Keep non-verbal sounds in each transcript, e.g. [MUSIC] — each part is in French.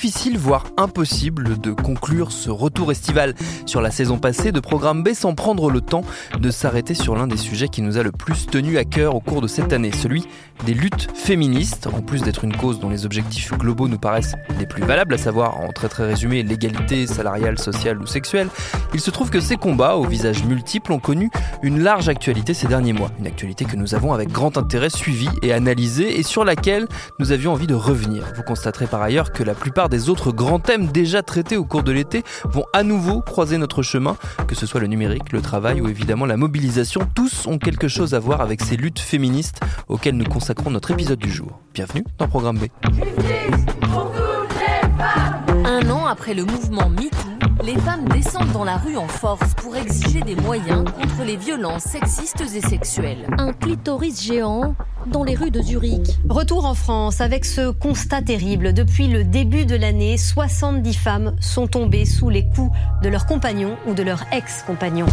Difficile, voire impossible, de conclure ce retour estival sur la saison passée de Programme B sans prendre le temps de s'arrêter sur l'un des sujets qui nous a le plus tenu à cœur au cours de cette année, celui des luttes féministes. En plus d'être une cause dont les objectifs globaux nous paraissent les plus valables, à savoir, en très très résumé, l'égalité salariale, sociale ou sexuelle, il se trouve que ces combats, aux visages multiples, ont connu une large actualité ces derniers mois. Une actualité que nous avons avec grand intérêt suivie et analysée et sur laquelle nous avions envie de revenir. Vous constaterez par ailleurs que la plupart des autres grands thèmes déjà traités au cours de l'été vont à nouveau croiser notre chemin, que ce soit le numérique, le travail ou évidemment la mobilisation. Tous ont quelque chose à voir avec ces luttes féministes auxquelles nous consacrons notre épisode du jour. Bienvenue dans Programme B. Un an après le mouvement MeToo, les femmes descendent dans la rue en force pour exiger des moyens contre les violences sexistes et sexuelles. Un clitoris géant dans les rues de Zurich. Retour en France avec ce constat terrible. Depuis le début de l'année, 70 femmes sont tombées sous les coups de leurs compagnons ou de leurs ex-compagnons.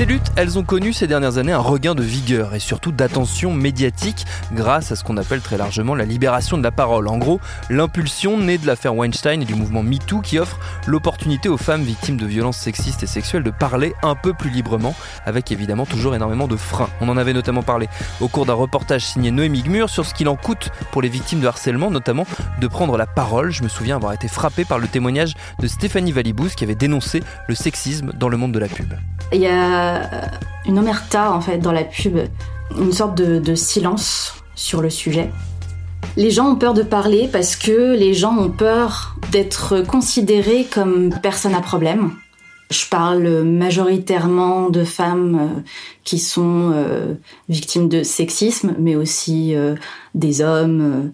Ces luttes, elles ont connu ces dernières années un regain de vigueur et surtout d'attention médiatique grâce à ce qu'on appelle très largement la libération de la parole. En gros, l'impulsion née de l'affaire Weinstein et du mouvement MeToo qui offre l'opportunité aux femmes victimes de violences sexistes et sexuelles de parler un peu plus librement, avec évidemment toujours énormément de freins. On en avait notamment parlé au cours d'un reportage signé Noémie Gmur sur ce qu'il en coûte pour les victimes de harcèlement, notamment de prendre la parole. Je me souviens avoir été frappé par le témoignage de Stéphanie Valibous qui avait dénoncé le sexisme dans le monde de la pub. Il y a une omerta en fait dans la pub, une sorte de, de, silence sur le sujet. Les gens ont peur de parler parce que les gens ont peur d'être considérés comme personnes à problème. Je parle majoritairement de femmes euh, qui sont euh, victimes de sexisme, mais aussi euh, des hommes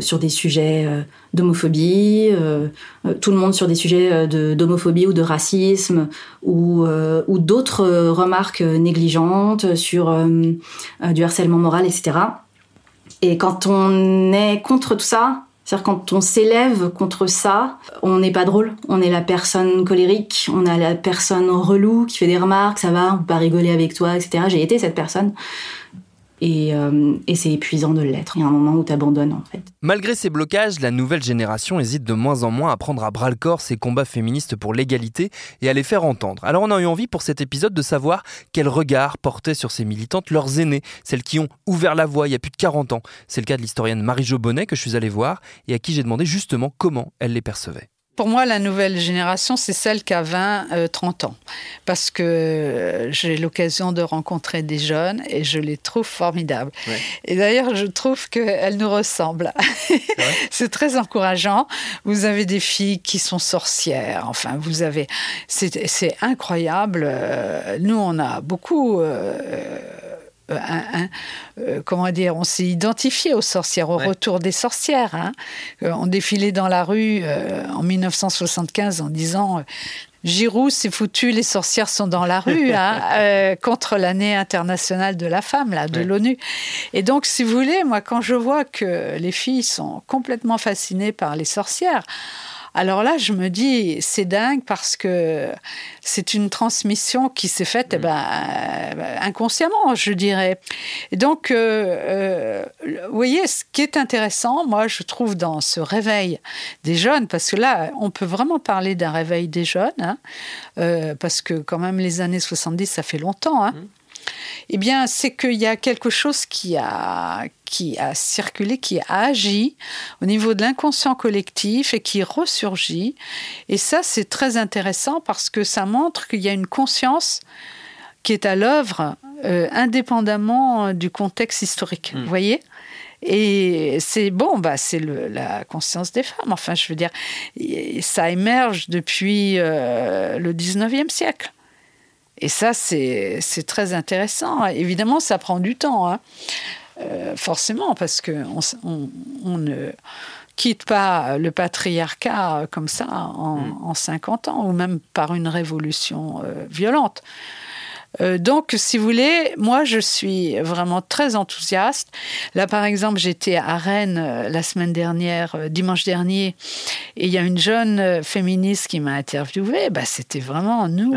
sur des sujets d'homophobie, tout le monde sur des sujets d'homophobie ou de racisme, ou d'autres remarques négligentes sur du harcèlement moral, etc. Et quand on est contre tout ça, c'est-à-dire quand on s'élève contre ça, on n'est pas drôle. On est la personne colérique, on a la personne relou qui fait des remarques, ça va, on peut pas rigoler avec toi, etc. J'ai été cette personne. Et, euh, et c'est épuisant de l'être. Il y a un moment où tu abandonnes en fait. Malgré ces blocages, la nouvelle génération hésite de moins en moins à prendre à bras le corps ces combats féministes pour l'égalité et à les faire entendre. Alors on a eu envie pour cet épisode de savoir quel regard portaient sur ces militantes leurs aînés, celles qui ont ouvert la voie il y a plus de 40 ans. C'est le cas de l'historienne Marie-Jo Bonnet que je suis allé voir et à qui j'ai demandé justement comment elle les percevait. Pour moi, la nouvelle génération, c'est celle qui a 20, 30 ans. Parce que j'ai l'occasion de rencontrer des jeunes et je les trouve formidables. Ouais. Et d'ailleurs, je trouve qu'elles nous ressemblent. C'est [LAUGHS] très encourageant. Vous avez des filles qui sont sorcières. Enfin, vous avez. C'est incroyable. Nous, on a beaucoup. Euh, un, un, euh, comment dire, on s'est identifié aux sorcières, au ouais. retour des sorcières. Hein. Euh, on défilait dans la rue euh, en 1975 en disant Giroud, c'est foutu, les sorcières sont dans la rue, hein, [LAUGHS] euh, contre l'année internationale de la femme, là, de l'ONU. Et donc, si vous voulez, moi, quand je vois que les filles sont complètement fascinées par les sorcières, alors là, je me dis, c'est dingue parce que c'est une transmission qui s'est faite eh ben, euh, inconsciemment, je dirais. Et donc, euh, euh, vous voyez, ce qui est intéressant, moi, je trouve dans ce réveil des jeunes, parce que là, on peut vraiment parler d'un réveil des jeunes, hein, parce que quand même, les années 70, ça fait longtemps. Hein. Mmh eh bien, c'est qu'il y a quelque chose qui a, qui a circulé, qui a agi au niveau de l'inconscient collectif et qui ressurgit. Et ça, c'est très intéressant parce que ça montre qu'il y a une conscience qui est à l'œuvre euh, indépendamment du contexte historique. Hmm. Vous voyez? Et c'est bon, bah, c'est la conscience des femmes. Enfin, je veux dire, ça émerge depuis euh, le 19e siècle. Et ça, c'est très intéressant. Évidemment, ça prend du temps, hein. euh, forcément, parce qu'on on, ne quitte pas le patriarcat comme ça en, 50 mm. ans, ou même par une révolution euh, violente. Euh, donc, si vous voulez, moi, je suis vraiment très enthousiaste. Là, par exemple, j'étais à Rennes euh, la semaine dernière, euh, dimanche dernier, et il y a une jeune féministe qui m'a interviewée. Bah, C'était vraiment nous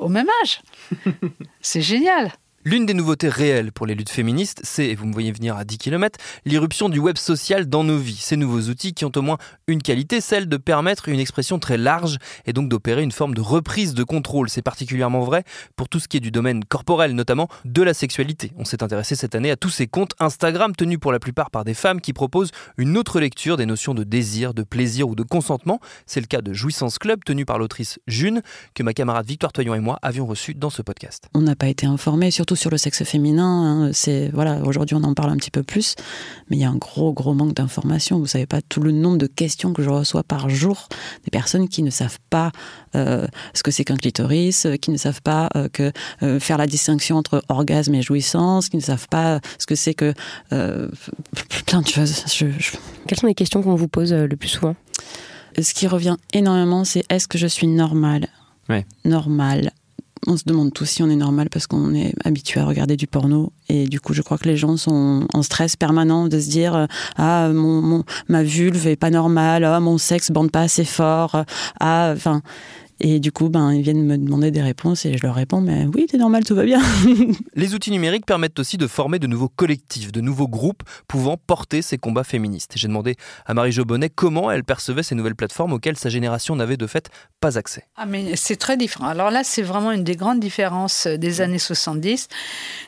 au même âge. [LAUGHS] C'est génial. L'une des nouveautés réelles pour les luttes féministes, c'est, et vous me voyez venir à 10 km, l'irruption du web social dans nos vies. Ces nouveaux outils qui ont au moins une qualité, celle de permettre une expression très large et donc d'opérer une forme de reprise de contrôle. C'est particulièrement vrai pour tout ce qui est du domaine corporel, notamment de la sexualité. On s'est intéressé cette année à tous ces comptes Instagram tenus pour la plupart par des femmes qui proposent une autre lecture des notions de désir, de plaisir ou de consentement. C'est le cas de Jouissance Club tenu par l'autrice June, que ma camarade Victoire Toyon et moi avions reçu dans ce podcast. On n'a pas été informés, surtout sur le sexe féminin. Hein. C'est voilà, aujourd'hui on en parle un petit peu plus, mais il y a un gros gros manque d'informations. Vous savez pas tout le nombre de questions que je reçois par jour des personnes qui ne savent pas euh, ce que c'est qu'un clitoris, qui ne savent pas euh, que euh, faire la distinction entre orgasme et jouissance, qui ne savent pas ce que c'est que plein de choses. Quelles sont les questions qu'on vous pose le plus souvent? Ce qui revient énormément, c'est est-ce que je suis normale? Ouais. Normal, on se demande tous si on est normal parce qu'on est habitué à regarder du porno. Et du coup je crois que les gens sont en stress permanent de se dire euh, ah mon, ma vulve est pas normale ah mon sexe bande pas assez fort ah enfin et du coup, ben, ils viennent me demander des réponses et je leur réponds, mais oui, c'est normal, tout va bien. [LAUGHS] Les outils numériques permettent aussi de former de nouveaux collectifs, de nouveaux groupes pouvant porter ces combats féministes. J'ai demandé à Marie-Jo Bonnet comment elle percevait ces nouvelles plateformes auxquelles sa génération n'avait de fait pas accès. Ah, mais c'est très différent. Alors là, c'est vraiment une des grandes différences des années 70.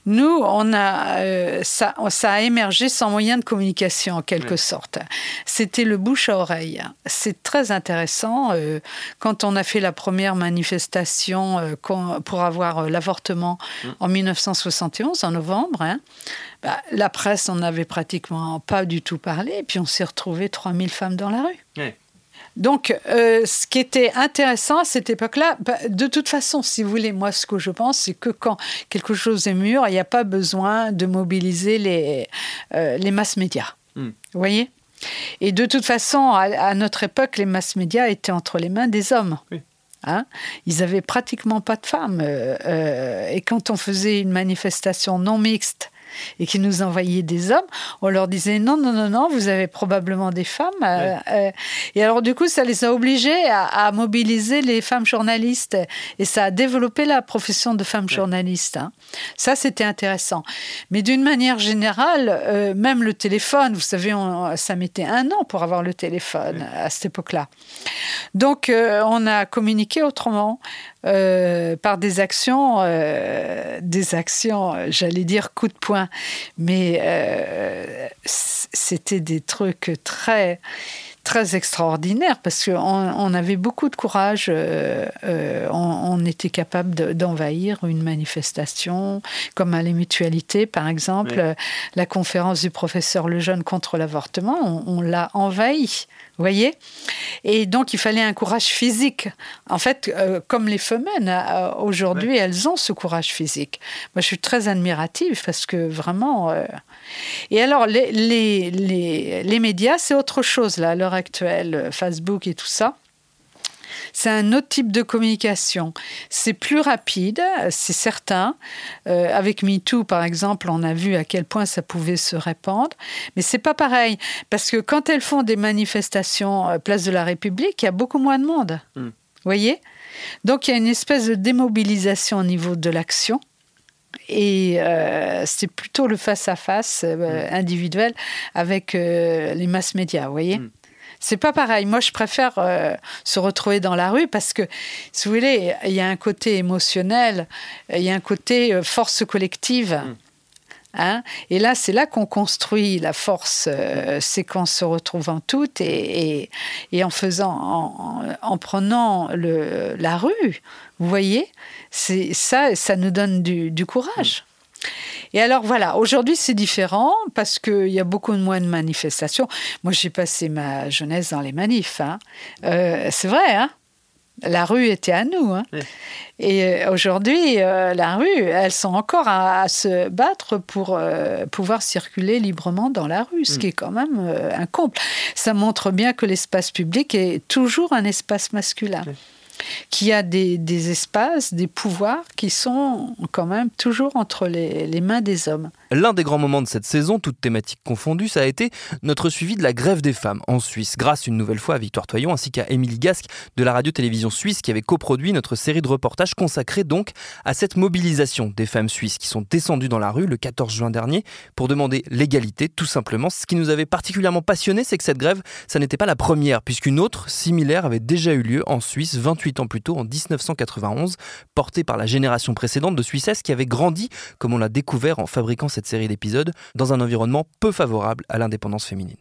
Nous, on a, euh, ça, ça a émergé sans moyen de communication, en quelque sorte. C'était le bouche à oreille. C'est très intéressant. Euh, quand on a fait la première manifestation euh, pour avoir euh, l'avortement mmh. en 1971, en novembre, hein, bah, la presse n'en avait pratiquement pas du tout parlé, et puis on s'est retrouvé 3000 femmes dans la rue. Donc, euh, ce qui était intéressant à cette époque-là, bah, de toute façon, si vous voulez, moi, ce que je pense, c'est que quand quelque chose est mûr, il n'y a pas besoin de mobiliser les, les masses médias. Mmh. Vous voyez? Et de toute façon, à, notre époque, les masses médias étaient entre les mains des hommes. Oui. Hein. Ils avaient pratiquement pas de femmes. Euh, euh, et quand on faisait une manifestation non mixte et qui nous envoyaient des hommes, on leur disait non, non, non, non, vous avez probablement des femmes. Euh, euh, et alors, du coup, ça les a obligés à, mobiliser les femmes journalistes et ça a développé la profession de femme journaliste. Hein. Ça, c'était intéressant. Mais d'une manière générale, euh, même le téléphone, vous savez, ça mettait un an pour avoir le téléphone à cette époque-là. Donc, on a communiqué autrement. Euh, par des actions, euh, des actions, j'allais dire coup de poing, mais euh, c'était des trucs très très extraordinaires parce qu'on on avait beaucoup de courage, on, était capable d'envahir une manifestation, comme à la mutualité par exemple, la conférence du professeur Lejeune contre l'avortement, on l'a envahi voyez. Et donc, il fallait un courage physique. En fait, euh, comme les euh, aujourd'hui, elles ont ce courage physique. Moi, je suis très admirative parce que vraiment... Euh, et alors, les, les, les, médias, c'est autre chose, là, à l'heure actuelle, Facebook et tout ça. C'est un autre type de communication. C'est plus rapide, c'est certain. Euh, avec MeToo, par exemple, on a vu à quel point ça pouvait se répandre. Mais c'est pas pareil. Parce que quand elles font des manifestations à Place de la République, il y a beaucoup moins de monde. Hmm. Vous voyez? Donc il y a une espèce de démobilisation au niveau de l'action. Et euh, c'est plutôt le face-à-face euh, hmm. individuel avec les masses médias, vous voyez? Hmm. C'est pas pareil. Moi, je préfère euh, se retrouver dans la rue parce que, si vous voulez, il y a un côté émotionnel, il y a un côté euh, force collective. Mm. Hein et là, c'est là qu'on construit la force, euh, c'est qu'en se retrouvant toutes et, et, en faisant, en, prenant le, la rue. Vous voyez, c'est ça, ça nous donne du, du courage. Et alors voilà, aujourd'hui c'est différent parce qu'il y a beaucoup de moins de manifestations. Moi j'ai passé ma jeunesse dans les manifs. Hein. Euh, c'est vrai, hein la rue était à nous. Hein. Et euh, aujourd'hui, euh, la rue, elles sont encore à, se battre pour pouvoir circuler librement dans la rue, ce mm. qui est quand même un comble. Ça montre bien que l'espace public est toujours un espace masculin y a des, espaces, des pouvoirs qui sont quand même toujours entre les, les mains des hommes. L'un des grands moments de cette saison, toute thématique confondue, ça a été notre suivi de la grève des femmes en Suisse, grâce une nouvelle fois à Victoire Toyon ainsi qu'à Émilie Gasque de la radio-télévision suisse qui avait coproduit notre série de reportages consacrée donc à cette mobilisation des femmes suisses qui sont descendues dans la rue le 14 juin dernier pour demander l'égalité, tout simplement. Ce qui nous avait particulièrement passionné, c'est que cette grève, ça n'était pas la première, puisqu'une autre, similaire, avait déjà eu lieu en Suisse 28 ans plus tôt, en 1991, portée par la génération précédente de Suissesses qui avait grandi, comme on l'a découvert en fabriquant cette série d'épisodes, dans un environnement peu favorable à l'indépendance féminine.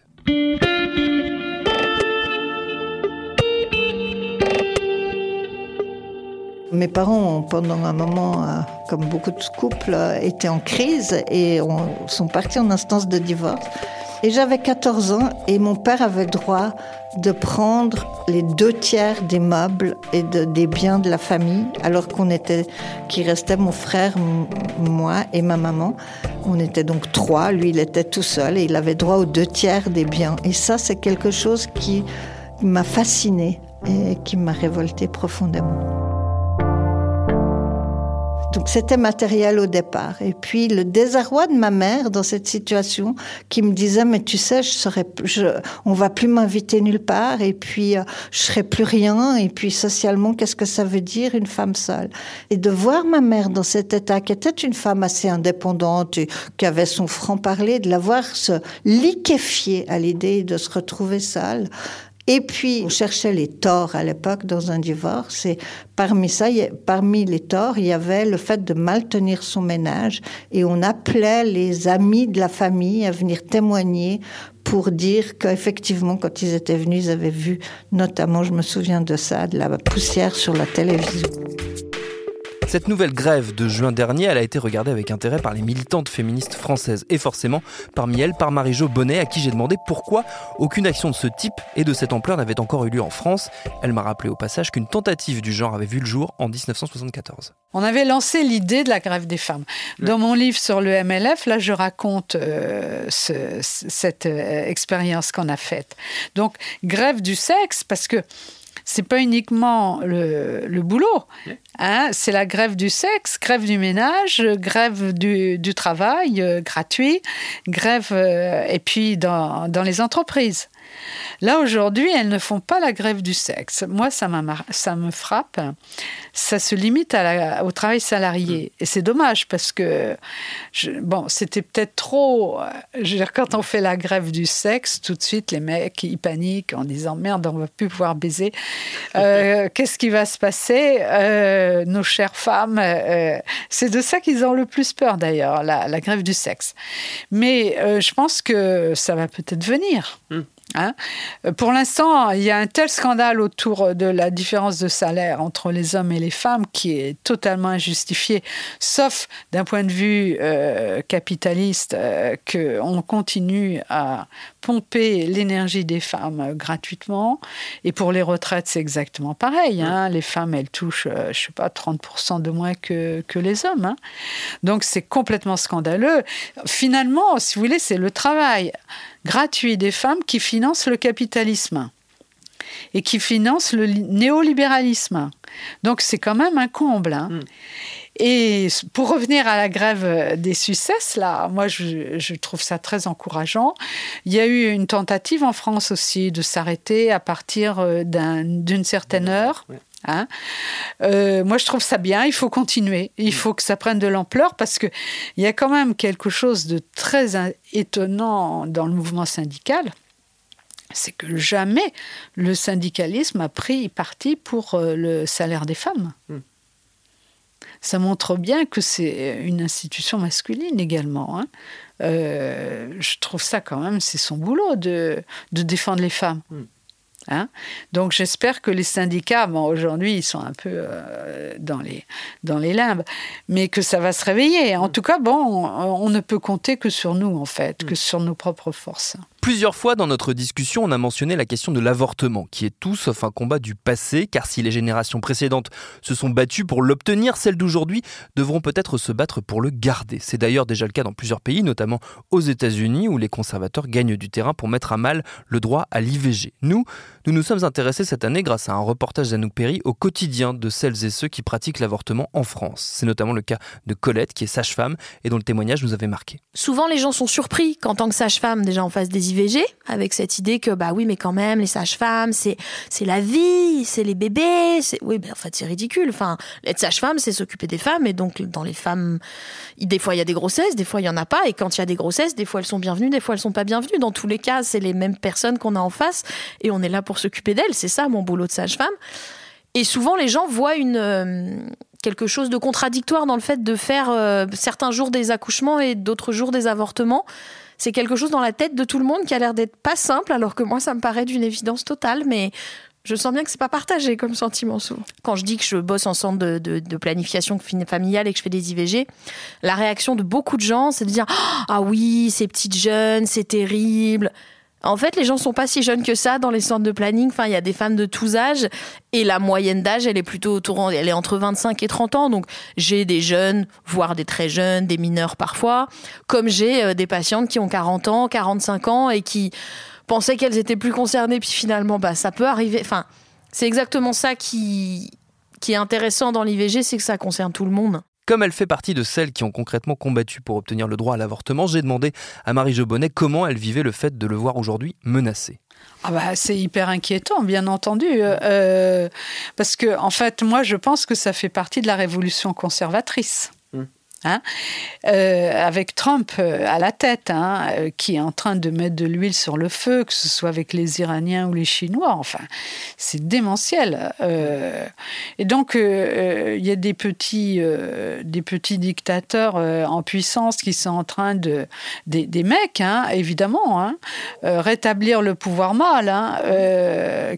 Mes parents, pendant un moment, euh, comme beaucoup de couples, euh, étaient en crise et sont partis en instance de divorce. Et j'avais 14 ans et mon père avait droit de prendre les deux tiers des meubles et des biens de la famille, alors qu'on était, qui restait mon frère, moi et ma maman. On était donc trois. Lui, il était tout seul et il avait droit aux deux tiers des biens. Et ça, c'est quelque chose qui m'a fasciné et qui m'a révolté profondément. Donc c'était matériel au départ. Et puis le désarroi de ma mère dans cette situation qui me disait mais tu sais je serais je, on va plus m'inviter nulle part. Et puis euh, je serai plus rien. Et puis socialement qu'est-ce que ça veut dire une femme seule? Et de voir ma mère dans cet état qui était une femme assez indépendante et qui avait son franc parler de la voir se liquéfier à l'idée de se retrouver seule et puis, on cherchait les torts à l'époque dans un divorce. Et parmi ça, parmi les torts, il y avait le fait de mal tenir son ménage. Et on appelait les amis de la famille à venir témoigner pour dire qu'effectivement, quand ils étaient venus, ils avaient vu, notamment, je me souviens de ça, de la poussière sur la télévision. Cette nouvelle grève de juin dernier, elle a été regardée avec intérêt par les militantes féministes françaises et forcément parmi elles par Marie-Jo Bonnet à qui j'ai demandé pourquoi aucune action de ce type et de cette ampleur n'avait encore eu lieu en France. Elle m'a rappelé au passage qu'une tentative du genre avait vu le jour en 1974. On avait lancé l'idée de la grève des femmes. Dans mon livre sur le MLF, là je raconte euh, cette euh, expérience qu'on a faite. Donc grève du sexe parce que c'est pas uniquement le, boulot. Hein, c'est la grève du sexe, grève du ménage, grève du, travail euh, gratuit, grève euh, et puis dans, dans les entreprises. Là, aujourd'hui, elles ne font pas la grève du sexe. Moi, ça, ça me frappe. Ça se limite à au travail salarié. Mm. Et c'est dommage parce que, bon, c'était peut-être trop. Je veux dire, quand on fait la grève du sexe, tout de suite, les mecs, ils paniquent en disant Merde, on va plus pouvoir baiser. Euh, [LAUGHS] qu'est-ce qui va se passer? Euh, Nos chères femmes. Euh, c'est de ça qu'ils ont le plus peur, d'ailleurs, la, grève du sexe. Mais je pense que ça va peut-être venir. Mm. Hein. Pour l'instant, il y a un tel scandale autour de la différence de salaire entre les hommes et les femmes qui est totalement injustifié, sauf d'un point de vue euh, capitaliste, euh, qu'on continue à pomper l'énergie des femmes gratuitement. Et pour les retraites, c'est exactement pareil. Hein. Les femmes, elles touchent, euh, je sais pas, 30% de moins que, que les hommes. Hein. Donc c'est complètement scandaleux. Finalement, si vous voulez, c'est le travail gratuit des femmes qui financent le capitalisme. et qui finance le néolibéralisme. Donc c'est quand même un comble. Hein. Mm. Et pour revenir à la grève des succès, là, moi, je, trouve ça très encourageant. Il y a eu une tentative en France aussi de s'arrêter à partir euh, d'une certaine heure. Hein. Euh, moi, je trouve ça bien. Il faut continuer. Il mm. faut que ça prenne de l'ampleur parce qu'il y a quand même quelque chose de très étonnant dans le mouvement syndical. C'est que jamais le syndicalisme a pris parti pour euh, le salaire des femmes. Mm ça montre bien que c'est une institution masculine également. Hein. Euh, je trouve ça quand même, c'est son boulot de, de défendre les femmes. Hmm. Hein. Donc j'espère que les syndicats, bon, aujourd'hui ils sont un peu euh, dans, les, dans les limbes, mais que ça va se réveiller. En hmm. tout cas, bon, on, ne peut compter que sur nous en fait, que hmm. sur nos propres forces. Plusieurs fois dans notre discussion, on a mentionné la question de l'avortement, qui est tout sauf un combat du passé, car si les générations précédentes se sont battues pour l'obtenir, celles d'aujourd'hui devront peut-être se battre pour le garder. C'est d'ailleurs déjà le cas dans plusieurs pays, notamment aux États-Unis, où les conservateurs gagnent du terrain pour mettre à mal le droit à l'IVG. Nous, nous nous sommes intéressés cette année, grâce à un reportage d'Anouk Perry, au quotidien de celles et ceux qui pratiquent l'avortement en France. C'est notamment le cas de Colette, qui est sage-femme, et dont le témoignage nous avait marqué. Souvent, les gens sont surpris qu'en tant que sage-femme, déjà en face des Avec cette idée que, bah oui, mais quand même, les sages-femmes, c'est, c'est la vie, c'est les bébés. C'est... Oui, mais en fait, c'est ridicule. Enfin, être sage-femme, c'est s'occuper des femmes. Et donc, dans les femmes, des fois, il y a des grossesses, des fois, il y en a pas. Et quand il y a des grossesses, des fois, elles sont bienvenues, des fois, elles sont pas bienvenues. Dans tous les cas, c'est les mêmes personnes qu'on a en face. Et on est là pour s'occuper d'elles. C'est ça, mon boulot de sage-femme. Et souvent, les gens voient une. Euh, quelque chose de contradictoire dans le fait de faire euh, certains jours des accouchements et d'autres jours des avortements c'est quelque chose dans la tête de tout le monde qui a l'air d'être pas simple, alors que moi, ça me paraît d'une évidence totale, mais je sens bien que c'est pas partagé comme sentiment souvent. Quand je dis que je bosse en centre de, de, planification familiale et que je fais des IVG, la réaction de beaucoup de gens, c'est de dire Ah oui, ces petites jeunes, c'est terrible. En fait, les gens sont pas si jeunes que ça dans les centres de planning. Enfin, il y a des femmes de tous âges et la moyenne d'âge, elle est plutôt autour, elle est entre 25 et 30 ans. Donc, j'ai des jeunes, voire des très jeunes, des mineurs parfois, comme j'ai euh, des patientes qui ont 40 ans, 45 ans et qui pensaient qu'elles étaient plus concernées. Puis finalement, bah, ça peut arriver. Enfin, c'est exactement ça qui, qui est intéressant dans l'IVG, c'est que ça concerne tout le monde. Comme elle fait partie de celles qui ont concrètement combattu pour obtenir le droit à l'avortement, j'ai demandé à Marie Jobonnet comment elle vivait le fait de le voir aujourd'hui menacé. Ah bah, c'est hyper inquiétant, bien entendu, euh, parce que en fait, moi, je pense que ça fait partie de la révolution conservatrice. Hein, euh, avec Trump euh, à la tête, hein, euh, qui est en train de mettre de l'huile sur le feu, que ce soit avec les Iraniens ou les Chinois. Enfin, c'est démentiel. et donc, il y a des petits, des petits dictateurs en puissance qui sont en train de. des, mecs, hein, évidemment, rétablir le pouvoir mâle,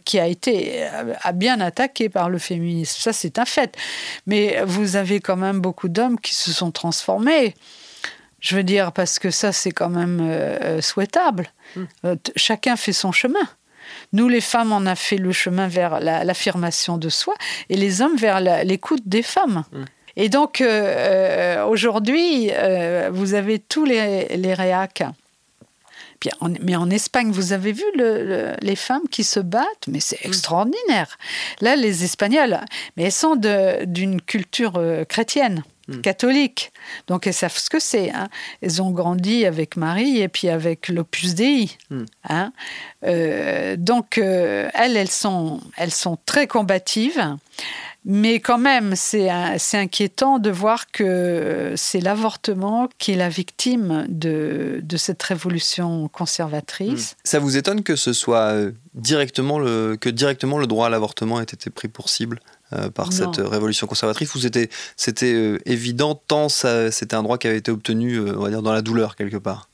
qui a été a bien attaqué par le féminisme. Ça, c'est un fait. Mais vous avez quand même beaucoup d'hommes qui se sont transformer. Je veux dire, parce que ça, c'est quand même euh, euh, souhaitable. Hmm. Euh, chacun fait son chemin. Nous, les femmes, on a fait le chemin vers l'affirmation de soi et les hommes vers l'écoute des femmes. Hmm. Et donc, aujourd'hui, vous avez tous les, les réacs. mais en Espagne, vous avez vu les femmes qui se battent, mais c'est hmm. extraordinaire. Là, les Espagnols, mais elles sont d'une culture chrétienne. Hmm. catholiques. Donc elles savent ce que c'est. Hein. Elles ont grandi avec Marie et puis avec l'Opus Dei. Hmm. Hein. Euh, donc euh, elles, elles sont, elles sont très combatives. Mais quand même, c'est inquiétant de voir que c'est l'avortement qui est la victime de, de cette révolution conservatrice. Hmm. Ça vous étonne que ce soit euh, directement le, que directement le droit à l'avortement ait été pris pour cible? Euh, par cette révolution conservatrice ou c'était c'était euh, évident tant c'était un droit qui avait été obtenu euh, on va dire dans la douleur quelque part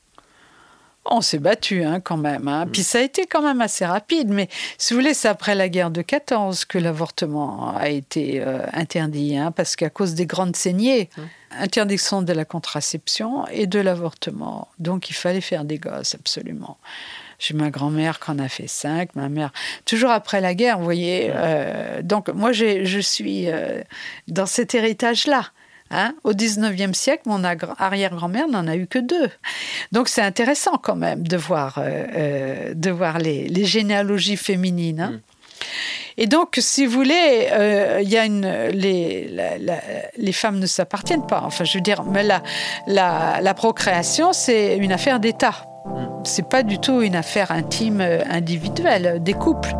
on s'est battu hein, quand même. Hein. Puis ça a été quand même assez rapide. Mais si vous voulez, c'est après la guerre de 14 que l'avortement a été interdit. Hein, parce qu'à cause des grandes saignées, interdiction de la contraception et de l'avortement. Donc il fallait faire des gosses, absolument. J'ai ma grand-mère qui en a fait cinq, ma mère. Toujours après la guerre, vous voyez. Euh, donc, moi, je suis euh, dans cet héritage-là. Hein. Au 19e siècle, mon arrière-grand-mère n'en a eu que deux. Donc c'est intéressant quand même de voir, euh, de voir les, généalogies féminines. Hein. Mm. Et donc, si vous voulez, euh, y a une, les, les femmes ne s'appartiennent pas. Enfin, je veux dire, mais la procréation, c'est une affaire d'État. C'est pas du tout une affaire intime, euh, individuelle des couples.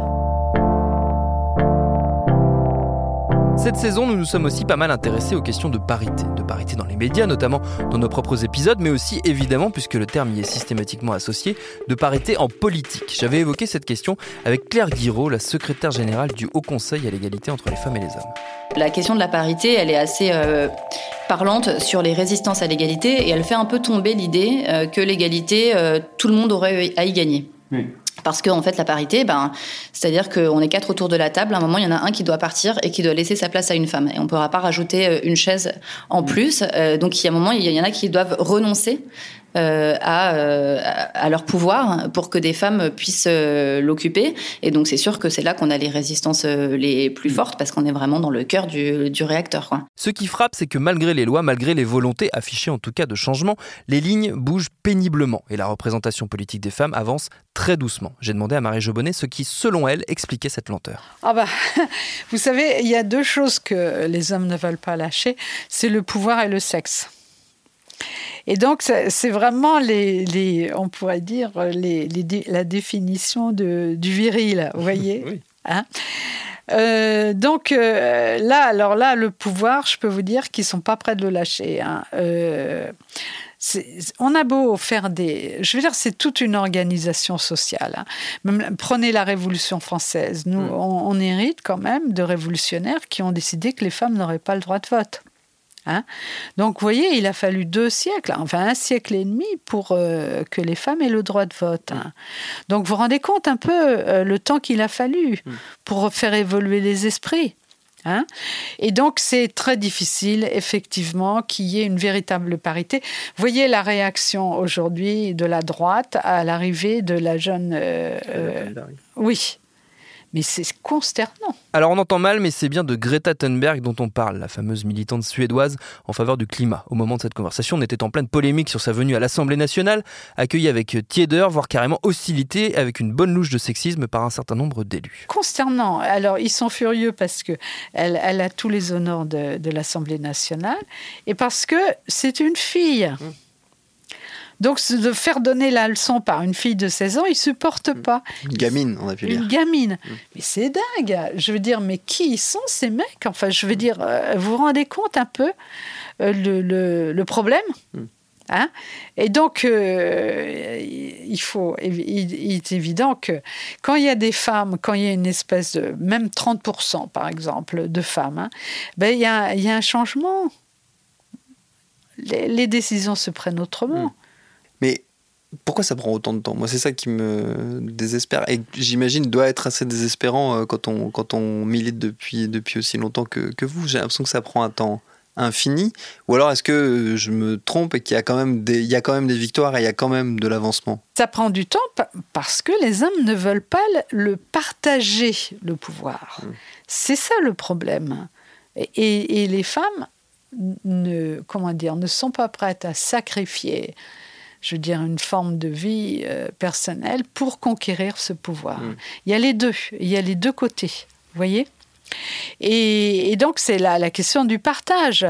Cette saison, nous nous sommes aussi pas mal intéressés aux questions de parité. De parité dans les médias, notamment dans nos propres épisodes, mais aussi évidemment, puisque le terme y est systématiquement associé, de parité en politique. J'avais évoqué cette question avec Claire Guiraud, la secrétaire générale du Haut Conseil à l'égalité entre les femmes et les hommes. La question de la parité, elle est assez euh, parlante sur les résistances à l'égalité et elle fait un peu tomber l'idée euh, que l'égalité, euh, tout le monde aurait à y gagner. Oui. Parce qu'en en fait, la parité, ben, c'est-à-dire qu'on est quatre autour de la table. À un moment, il y en a un qui doit partir et qui doit laisser sa place à une femme. Et on ne pourra pas rajouter euh, une chaise en plus. Euh, donc, il y a un moment, il y en a qui doivent renoncer euh, à, euh, à, leur pouvoir pour que des femmes puissent euh, l'occuper. Et donc c'est sûr que c'est là qu'on a les résistances les plus mm. fortes parce qu'on est vraiment dans le cœur du, du réacteur. Quoi. Ce qui frappe, c'est que malgré les lois, malgré les volontés affichées en tout cas de changement, les lignes bougent péniblement et la représentation politique des femmes avance très doucement. J'ai demandé à Marie Jobonnet ce qui, selon elle, expliquait cette lenteur. Ah bah, [LAUGHS] vous savez, il y a deux choses que les hommes ne veulent pas lâcher, c'est le pouvoir et le sexe. Et donc, c'est vraiment, les, on pourrait dire, les, la définition de, du viril, vous [LAUGHS] voyez oui. hein euh, donc euh, là, alors là, le pouvoir, je peux vous dire qu'ils sont pas prêts de le lâcher. Hein. Euh, on a beau faire des... Je veux dire, c'est toute une organisation sociale. Hein. Même, prenez la Révolution française. Nous, mm. on, on, hérite quand même de révolutionnaires qui ont décidé que les femmes n'auraient pas le droit de vote. Hein Donc, vous voyez, il a fallu deux siècles, enfin un siècle et demi pour euh, que les femmes aient le droit de vote. Hein. Donc, vous vous rendez compte un peu euh, le temps qu'il a fallu mm. pour faire évoluer les esprits. Hein et donc, c'est très difficile, effectivement, qu'il y ait une véritable parité. Vous voyez la réaction aujourd'hui de la droite à l'arrivée de la jeune. Euh, oui, mais c'est consternant. Alors on entend mal, mais c'est bien de Greta Thunberg dont on parle, la fameuse militante suédoise en faveur du climat. Au moment de cette conversation, on était en pleine polémique sur sa venue à l'Assemblée nationale, accueillie avec tiédeur, voire carrément hostilité, avec une bonne louche de sexisme par un certain nombre d'élus. Consternant. Alors ils sont furieux parce que elle, a tous les honneurs de, de l'Assemblée nationale et parce que c'est une fille. Mmh. Donc, de faire donner la leçon par une fille de 16 ans, ils ne supportent mm. pas. Une gamine, on a pu dire. Une gamine. Mm. Mais c'est dingue. Je veux dire, mais qui sont ces mecs? Enfin, je veux dire, euh, vous vous rendez compte un peu euh, le, problème? Mm. Hein? Et donc, euh, il, faut, il, est évident que quand il y a des femmes, quand il y a une espèce de, même 30% par exemple, de femmes, hein, ben, il, y a, il y a un changement. Les, les, décisions se prennent autrement. Mais pourquoi ça prend autant de temps? Moi, c'est ça qui me désespère. Et j'imagine doit être assez désespérant euh, quand on, quand on milite depuis, depuis aussi longtemps que, que vous. J'ai l'impression que ça prend un temps infini. Ou alors est-ce que je me trompe et qu'il y a quand même des, il y a quand même des victoires et il y a quand même de l'avancement? Ça prend du temps parce que les hommes ne veulent pas le partager, le pouvoir. Mmh. C'est ça le problème. Et, et, les femmes ne, comment dire, ne sont pas prêtes à sacrifier je veux dire, une forme de vie euh, personnelle pour conquérir ce pouvoir. Mm. Il y a les deux, il y a les deux côtés, vous voyez? Et, donc, c'est la, la question du partage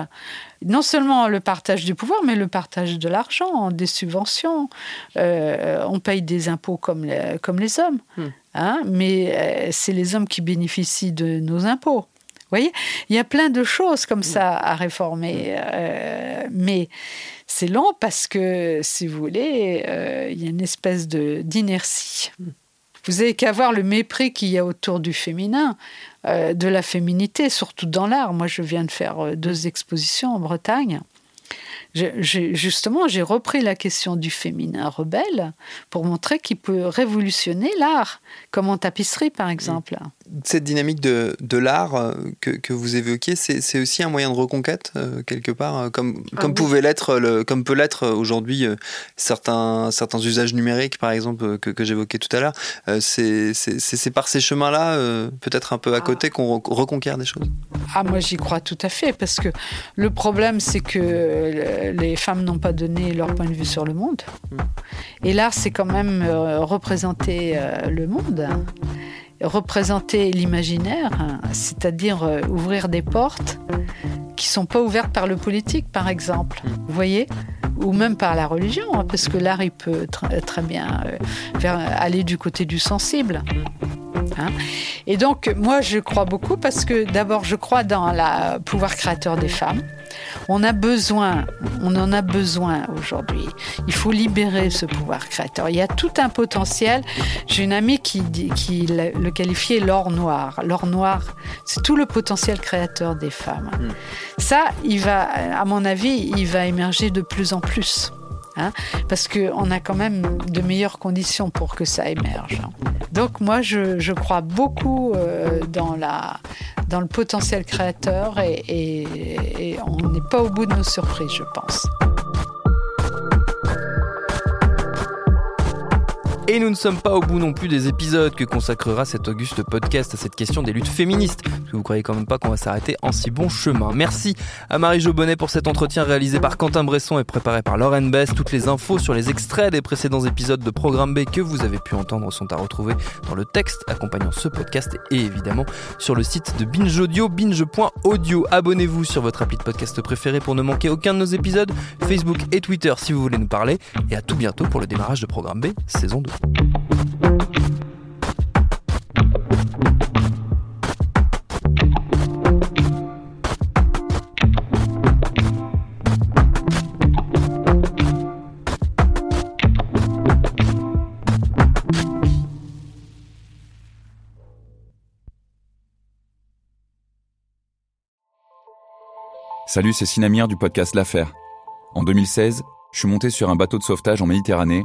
non seulement le partage du pouvoir, mais le partage de l'argent, des subventions. Euh, on paye des impôts comme les, comme les hommes, mm. hein, mais euh, c'est les hommes qui bénéficient de nos impôts. Voyez, il y a plein de choses comme mm. ça à réformer, mais c'est lent parce que, si vous voulez, euh, il y a une espèce d'inertie. Vous n'avez qu'à voir le mépris qu'il y a autour du féminin, euh, de la féminité, surtout dans l'art. Moi, je viens de faire euh, deux expositions en Bretagne justement, j'ai repris la question du féminin rebelle pour montrer qu'il peut révolutionner l'art, comme en tapisserie par exemple. Cette dynamique de, de l'art euh, que, que, vous évoquiez, c'est aussi un moyen de reconquête, euh, quelque part, euh, comme, ah comme, pouvait l'être, comme peut l'être aujourd'hui certains, certains usages numériques, par exemple, que, que j'évoquais tout à l'heure. c'est par ces chemins-là, peut-être un peu à ah. côté, qu'on reconquiert des choses. Ah, moi j'y crois tout à fait, parce que le problème, c'est que les femmes n'ont pas donné leur point de vue sur le monde. Et l'art, c'est quand même euh, représenter euh, le monde. Représenter l'imaginaire, c'est-à-dire euh, ouvrir des portes qui sont pas ouvertes par le politique, par exemple. Mm. Vous voyez ou même par la religion, hein, parce que l'art, il peut très bien euh, aller du côté du sensible. Hein. Et donc, moi, je crois beaucoup parce que d'abord, je crois dans le pouvoir créateur des femmes. On a besoin, on en a besoin aujourd'hui. Il faut libérer ce pouvoir créateur. Il y a tout un potentiel. J'ai une amie qui, qui le qualifiait l'or noir. L'or noir, c'est tout le potentiel créateur des femmes. Hmm. Ça, il va, à mon avis, il va émerger de plus en plus. Hein, parce qu'on a quand même de meilleures conditions pour que ça émerge. Donc moi, je, crois beaucoup euh, dans, la, dans le potentiel créateur et on n'est pas au bout de nos surprises, je pense. Et nous ne sommes pas au bout non plus des épisodes que consacrera cet auguste podcast à cette question des luttes féministes. Parce que vous croyez quand même pas qu'on va s'arrêter en si bon chemin. Merci à Marie-Jo Bonnet pour cet entretien réalisé par Quentin Bresson et préparé par Lauren Bess. Toutes les infos sur les extraits des précédents épisodes de Programme B que vous avez pu entendre sont à retrouver dans le texte accompagnant ce podcast et évidemment sur le site de Binge Audio, binge.audio. Abonnez-vous sur votre appli de podcast préféré pour ne manquer aucun de nos épisodes, Facebook et Twitter si vous voulez nous parler. Et à tout bientôt pour le démarrage de Programme B, saison 2. Salut, c'est Sinamir du podcast L'Affaire. En 2016, je suis monté sur un bateau de sauvetage en Méditerranée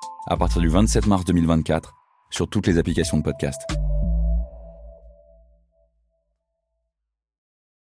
à partir du 27 mars 2024 sur toutes les applications de podcast.